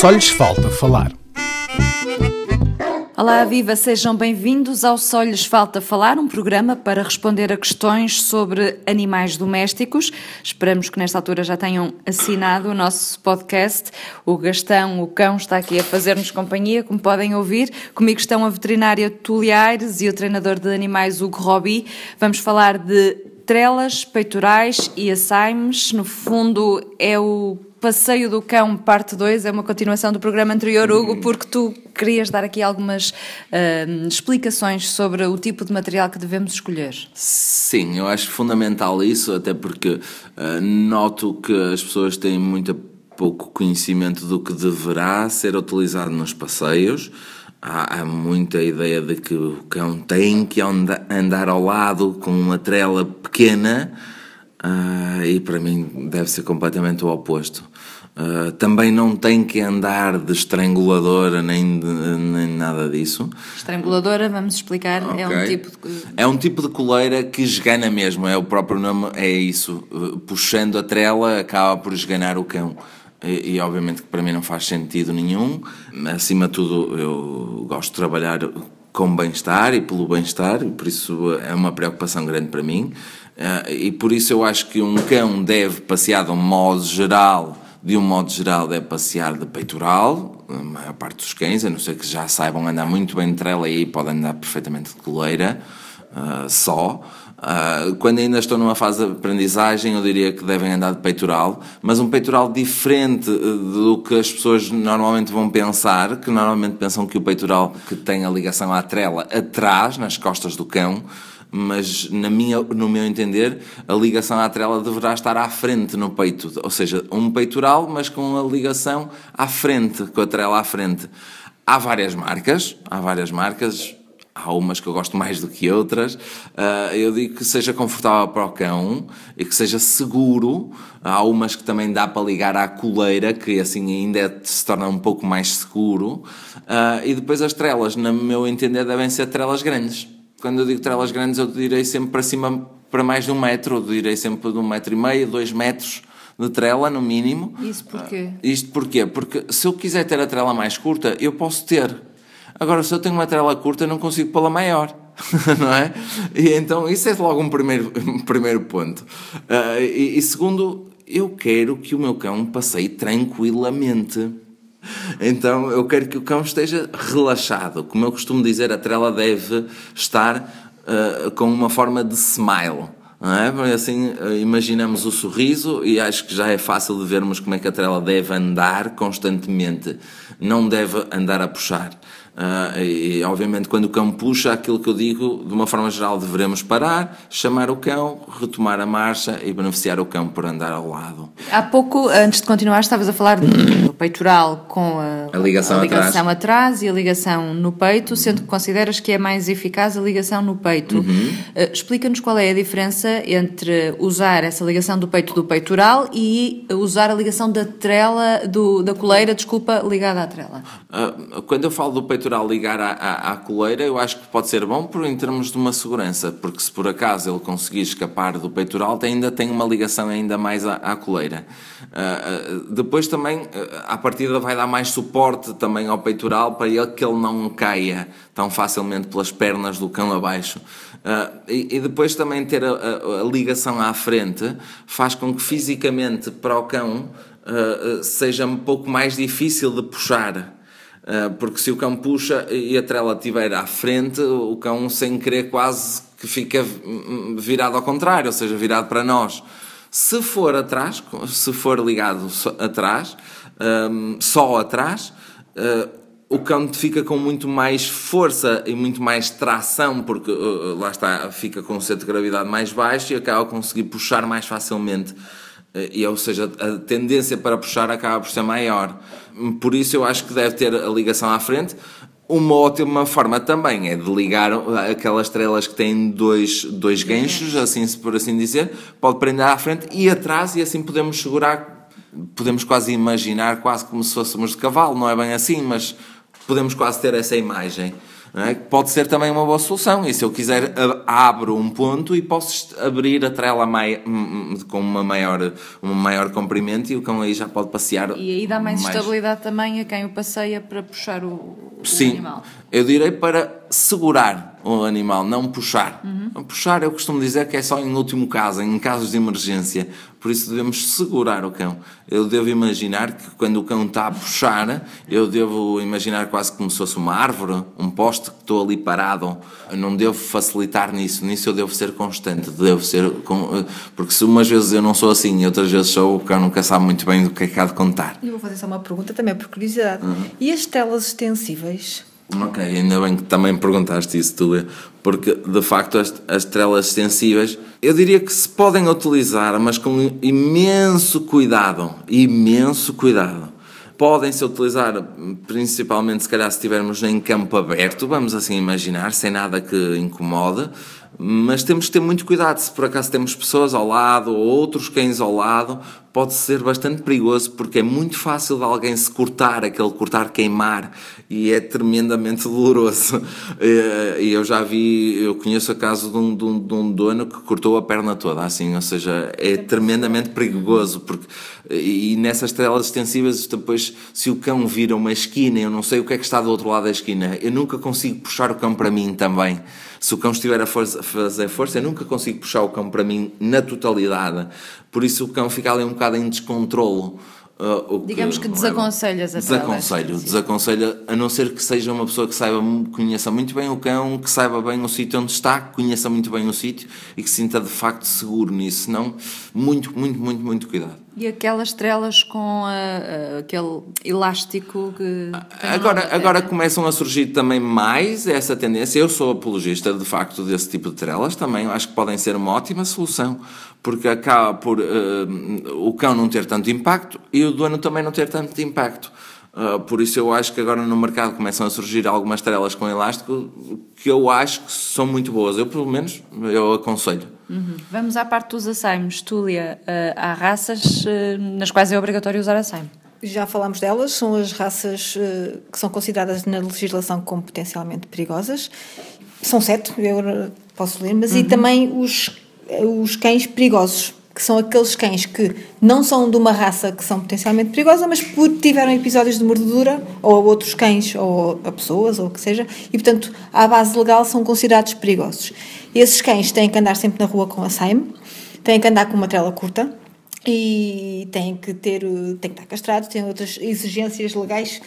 Só lhes falta falar. Olá, viva! Sejam bem-vindos ao Só lhes falta falar, um programa para responder a questões sobre animais domésticos. Esperamos que nesta altura já tenham assinado o nosso podcast. O Gastão, o cão, está aqui a fazer-nos companhia, como podem ouvir. Comigo estão a veterinária Tulia Aires e o treinador de animais Hugo Robi. Vamos falar de trelas, peitorais e assaimes. No fundo, é o Passeio do Cão, parte 2, é uma continuação do programa anterior, Hugo, porque tu querias dar aqui algumas uh, explicações sobre o tipo de material que devemos escolher. Sim, eu acho fundamental isso, até porque uh, noto que as pessoas têm muito pouco conhecimento do que deverá ser utilizado nos passeios. Há, há muita ideia de que o cão tem que andar ao lado com uma trela pequena Uh, e para mim deve ser completamente o oposto. Uh, também não tem que andar de estranguladora nem, de, nem nada disso. Estranguladora, vamos explicar, okay. é um tipo de... É um tipo de coleira que esgana mesmo, é o próprio nome, é isso. Uh, puxando a trela acaba por esganar o cão. E, e, obviamente que para mim não faz sentido nenhum. Acima de tudo, eu gosto de trabalhar com bem-estar e pelo bem-estar, por isso é uma preocupação grande para mim. Uh, e por isso eu acho que um cão deve passear de um modo geral, de um modo geral deve passear de peitoral, a maior parte dos cães, a não ser que já saibam andar muito bem de trela e aí podem andar perfeitamente de coleira, uh, só. Uh, quando ainda estou numa fase de aprendizagem, eu diria que devem andar de peitoral, mas um peitoral diferente do que as pessoas normalmente vão pensar, que normalmente pensam que o peitoral que tem a ligação à trela atrás, nas costas do cão, mas na minha, no meu entender, a ligação à trela deverá estar à frente no peito, ou seja, um peitoral, mas com a ligação à frente, com a trela à frente. Há várias marcas, há várias marcas, há umas que eu gosto mais do que outras. Uh, eu digo que seja confortável para o cão e que seja seguro. Há umas que também dá para ligar à coleira, que assim ainda se torna um pouco mais seguro. Uh, e depois as trelas, no meu entender, devem ser trelas grandes quando eu digo trelas grandes, eu direi sempre para cima, para mais de um metro, eu direi sempre de um metro e meio, dois metros de trela, no mínimo. Isso porquê? Uh, isto porquê? Porque se eu quiser ter a trela mais curta, eu posso ter. Agora, se eu tenho uma trela curta, eu não consigo pô-la maior. não é? E então, isso é logo um primeiro, um primeiro ponto. Uh, e, e segundo, eu quero que o meu cão passeie tranquilamente. Então eu quero que o cão esteja relaxado. Como eu costumo dizer, a trela deve estar uh, com uma forma de smile. É? Assim, uh, imaginamos o sorriso e acho que já é fácil de vermos como é que a trela deve andar constantemente. Não deve andar a puxar. Uh, e, obviamente, quando o cão puxa, aquilo que eu digo, de uma forma geral, devemos parar, chamar o cão, retomar a marcha e beneficiar o cão por andar ao lado. Há pouco, antes de continuar, estavas a falar do peitoral com a, a ligação, a ligação atrás. atrás. e a ligação no peito, sendo que consideras que é mais eficaz a ligação no peito. Uhum. Uh, Explica-nos qual é a diferença entre usar essa ligação do peito do peitoral e usar a ligação da trela, do, da coleira, desculpa, ligada à trela. Uh, quando eu falo do peitoral, peitoral ligar à, à, à, coleira, eu acho que pode ser bom por, em termos de uma segurança, porque se por acaso ele conseguir escapar do peitoral, ainda tem uma ligação ainda mais à, à coleira. Uh, uh, depois também, uh, à partida, vai dar mais suporte também ao peitoral para ele que ele não caia tão facilmente pelas pernas do cão abaixo. E, e, depois também ter a, a, a, ligação à frente faz com que fisicamente para o cão seja um pouco mais difícil de puxar. Ah, porque se o cão puxa e a trela estiver à frente, o cão sem querer quase que fica virado ao contrário, ou seja, virado para nós. Se for atrás, se for ligado atrás, só atrás, ah, o cão fica com muito mais força e muito mais tração, porque ah, lá está, fica com o centro de gravidade mais baixo e acaba a conseguir puxar mais facilmente eh, e, ou seja, a tendência para puxar acaba por ser maior. Por isso eu acho que deve ter a ligação à frente. Uma ótima forma também é de ligar aquelas estrelas que têm dois, dois ganchos, assim por assim dizer, pode prender à frente e atrás e assim podemos segurar, podemos quase imaginar quase como se fôssemos de cavalo, não é bem assim, mas podemos quase ter essa imagem. É? pode ser também uma boa solução. E se eu quiser, abro um ponto e posso abrir a trela mai, com uma maior, um maior comprimento e o cão aí já pode passear. E aí dá mais, mais... estabilidade também a quem o passeia para puxar o, o Sim, animal. Eu direi para segurar o animal, não puxar. Uhum. Puxar, eu costumo dizer que é só em último caso, em casos de emergência. Por isso devemos segurar o cão. Eu devo imaginar que quando o cão está a puxar, eu devo imaginar quase como se fosse uma árvore, um poste que estou ali parado. Eu não devo facilitar nisso. Nisso eu devo ser constante. Devo ser. Porque se umas vezes eu não sou assim e outras vezes sou, o cão nunca sabe muito bem do que é que há de contar. E vou fazer só uma pergunta também por curiosidade. Uhum. E as telas extensíveis? Ok, ainda bem que também perguntaste isso, tu, porque de facto as, as trelas sensíveis, eu diria que se podem utilizar, mas com imenso cuidado, imenso cuidado. Podem-se utilizar principalmente, se calhar, se estivermos em campo aberto, vamos assim imaginar, sem nada que incomode, mas temos que ter muito cuidado. Se por acaso temos pessoas ao lado ou outros cães ao lado, pode ser bastante perigoso porque é muito fácil de alguém se cortar, aquele cortar queimar, e é tremendamente doloroso. E eu já vi, eu conheço o caso de um, de, um, de um, dono que cortou a perna toda, assim, ou seja, é tremendamente perigoso. Porque, e nessas telas extensivas, depois, se o cão vira uma esquina, eu não sei o que é que está do outro lado da esquina, eu nunca consigo puxar o cão para mim também. Se o cão estiver a fazer força, eu nunca consigo puxar o cão para mim na totalidade. Por isso o cão fica ali um bocado em descontrolo. Uh, Digamos que, que desaconselhas a Desaconselho, desaconselho, a não ser que seja uma pessoa que saiba, conheça muito bem o cão, que saiba bem o sítio onde está, que conheça muito bem o sítio e que se sinta de facto seguro nisso. Senão, muito, muito, muito, muito cuidado. E aquelas trelas com a, a, aquele elástico que. Agora, agora começam a surgir também mais essa tendência. Eu sou apologista de facto desse tipo de trelas também. Acho que podem ser uma ótima solução, porque acaba por uh, o cão não ter tanto impacto e o dono também não ter tanto impacto. Uh, por isso eu acho que agora no mercado começam a surgir algumas trelas com elástico que eu acho que são muito boas. Eu, pelo menos, eu aconselho. Uhum. Vamos à parte dos assaimes. Túlia, uh, há raças uh, nas quais é obrigatório usar assaime? Já falámos delas, são as raças que são consideradas na legislação como potencialmente perigosas. São sete, eu posso ler, mas uhum. e também os, os cães perigosos que são aqueles cães que não são de uma raça que são potencialmente perigosa, mas tiveram episódios de mordedura, ou a outros cães, ou a pessoas, ou o que seja, e portanto, à base legal, são considerados perigosos. Esses cães têm que andar sempre na rua com a SAIM, têm que andar com uma trela curta, e têm que ter, têm que estar castrados, têm outras exigências legais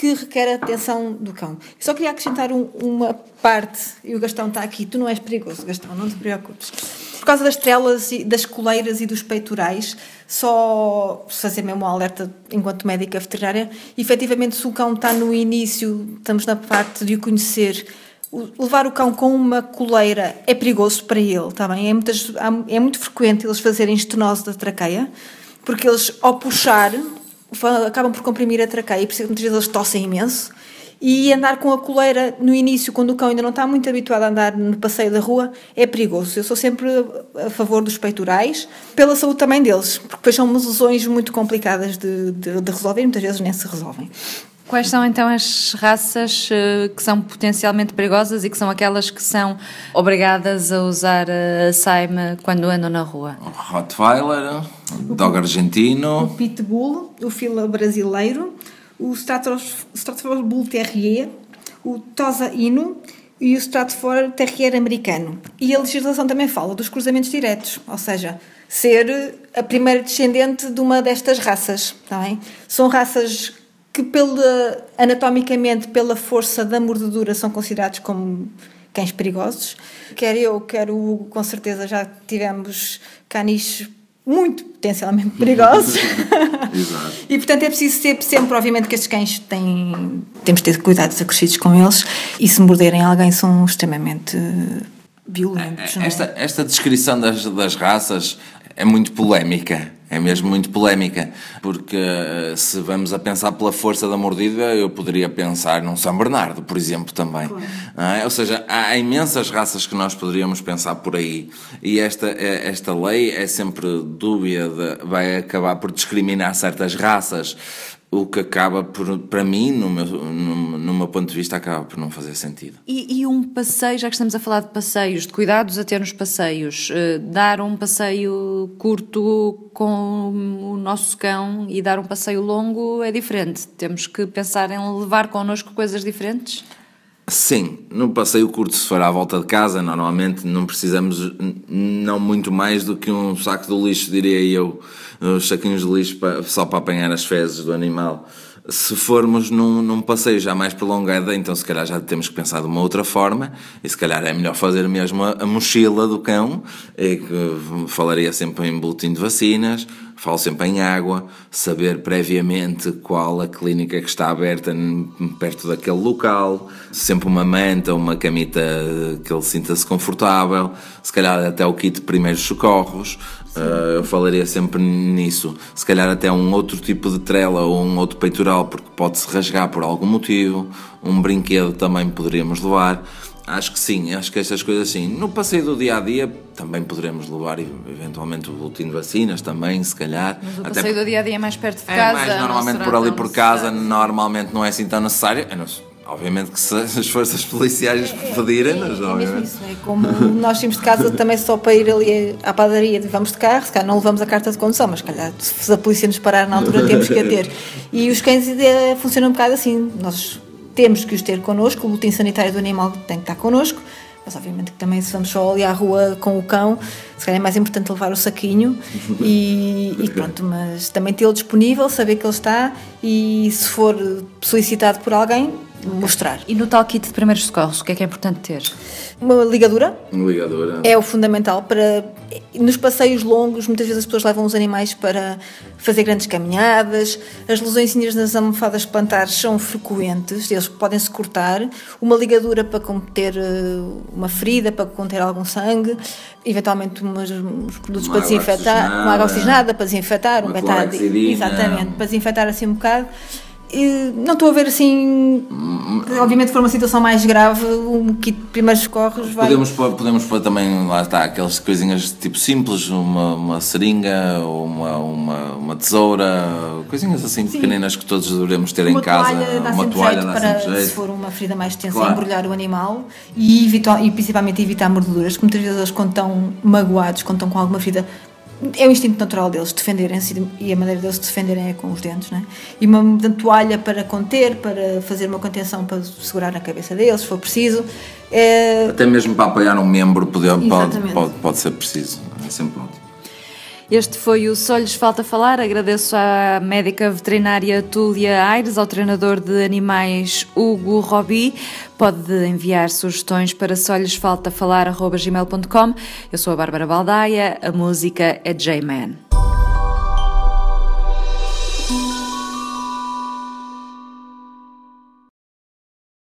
que requer a atenção do cão. Só queria acrescentar um, uma parte, e o Gastão está aqui, tu não és perigoso, Gastão, não te preocupes por causa das trelas, e das coleiras e dos peitorais, só fazer mesmo um alerta enquanto médica veterinária, efetivamente se o cão está no início, estamos na parte de o conhecer, levar o cão com uma coleira é perigoso para ele, está bem? É, muitas, é muito frequente eles fazerem estenose da traqueia, porque eles, ao puxar, acabam por comprimir a traqueia e por isso muitas vezes eles tossem imenso e andar com a coleira no início, quando o cão ainda não está muito habituado a andar no passeio da rua, é perigoso. Eu sou sempre a favor dos peitorais, pela saúde também deles, porque depois são lesões muito complicadas de, de, de resolver e muitas vezes nem se resolvem. Quais são então as raças uh, que são potencialmente perigosas e que são aquelas que são obrigadas a usar a Saime quando andam na rua? Rottweiler, o Dog argentino, o Pitbull, o Fila brasileiro, o Stratford Bull Terrier, o Tosa Inu e o Stratford Terrier americano. E a legislação também fala dos cruzamentos diretos, ou seja, ser a primeira descendente de uma destas raças. Tá bem? São raças que, pela, anatomicamente, pela força da mordedura, são considerados como cães perigosos. Quer eu, quer o com certeza já tivemos caniches muito potencialmente perigosos. Exato. e portanto é preciso ter sempre, obviamente, que estes cães têm. Temos de ter cuidados acrescidos com eles e se morderem alguém são extremamente violentos. É? Esta, é? esta descrição das, das raças é muito polémica. É mesmo muito polémica, porque eh, se vamos a pensar pela força da mordida, eu poderia pensar num São Bernardo, por exemplo, também. É? Ou seja, há imensas raças que nós poderíamos pensar por aí. E esta, eh, esta lei é sempre dúbia, de, vai acabar por discriminar certas raças o que acaba por, para mim, no meu, no, no, meu ponto de vista, acaba por não fazer sentido. E, e, um passeio, já que estamos a falar de passeios, de cuidados a ter nos passeios, uh, dar um passeio curto com o nosso cão e dar um passeio longo é diferente. Temos que pensar em levar connosco coisas diferentes? Sim, no passeio curto, se for à volta de casa, normalmente não precisamos não muito mais do que um saco de lixo, diria eu, os saquinhos de lixo só para apanhar as fezes do animal. Se formos num, num, passeio já mais prolongado, então se calhar já temos que pensar de uma outra forma e se calhar é melhor fazer mesmo a, a mochila do cão, e que falaria sempre em boletim de vacinas, falo sempre em água, saber previamente qual a clínica que está aberta perto daquele local, sempre uma manta, uma camita que ele sinta-se confortável, se calhar até o kit de primeiros socorros, uh, eu falaria sempre nisso. Se calhar até um outro tipo de trela ou um outro peitoral, porque pode-se rasgar por algum motivo, um brinquedo também poderíamos levar. Acho que sim, acho que estas coisas sim. No passeio do dia a dia também poderemos levar eventualmente o boletim de vacinas também, se calhar. Mas o passeio do dia a dia é mais perto de é, casa. Mais normalmente por ali por casa, normalmente não é assim tão necessário. Obviamente que se as forças policiais é, pedirem-nos, é, é, mesmo isso, é como nós saímos de casa também só para ir ali à padaria, vamos de carro, se calhar não levamos a carta de condução, mas se calhar se a polícia nos parar na altura temos que a ter. E os cães é, funcionam um bocado assim, nós temos que os ter connosco, o boletim sanitário do animal tem que estar connosco, mas obviamente que também se vamos só ali à rua com o cão, se calhar é mais importante levar o saquinho e, e pronto, mas também tê-lo disponível, saber que ele está e se for solicitado por alguém, mostrar. E no tal kit de primeiros socorros, o que é que é importante ter? Uma ligadura. Uma ligadura. É o fundamental para. Nos passeios longos, muitas vezes as pessoas levam os animais para fazer grandes caminhadas, as lesões nas almofadas plantares são frequentes, eles podem se cortar. Uma ligadura para conter eh, uma ferida, para conter algum sangue, eventualmente umas, uns produtos uma para desinfetar, uma água oxigenada para desinfetar, um betade. Exatamente, para desinfetar assim um bocado não estou a ver assim. Obviamente, for uma situação mais grave, um kit de primeiros socorros vai. Podemos pôr, podemos pôr também, lá está, aquelas coisinhas tipo simples, uma, uma seringa, uma, uma, uma tesoura, coisinhas assim Sim. pequeninas que todos devemos ter uma em casa. Toalha dá uma toalha dá para, jeito. se for uma ferida mais tensa, claro. embrulhar o animal e, evitar, e principalmente evitar mordeduras, porque muitas vezes eles, quando estão magoados, quando estão com alguma ferida, é o instinto natural deles defenderem-se e a maneira deles se defenderem é com os dentes, né? E uma toalha para conter, para fazer uma contenção para segurar na cabeça deles, se for preciso. É... Até mesmo para apoiar um membro pode, pode, pode, pode ser preciso, é sempre. Este foi o Só Lhes Falta Falar. Agradeço à médica veterinária Túlia Aires, ao treinador de animais Hugo Robi. Pode enviar sugestões para solhesfaltafalar.gmail.com. Eu sou a Bárbara Baldaia, a música é J-Man.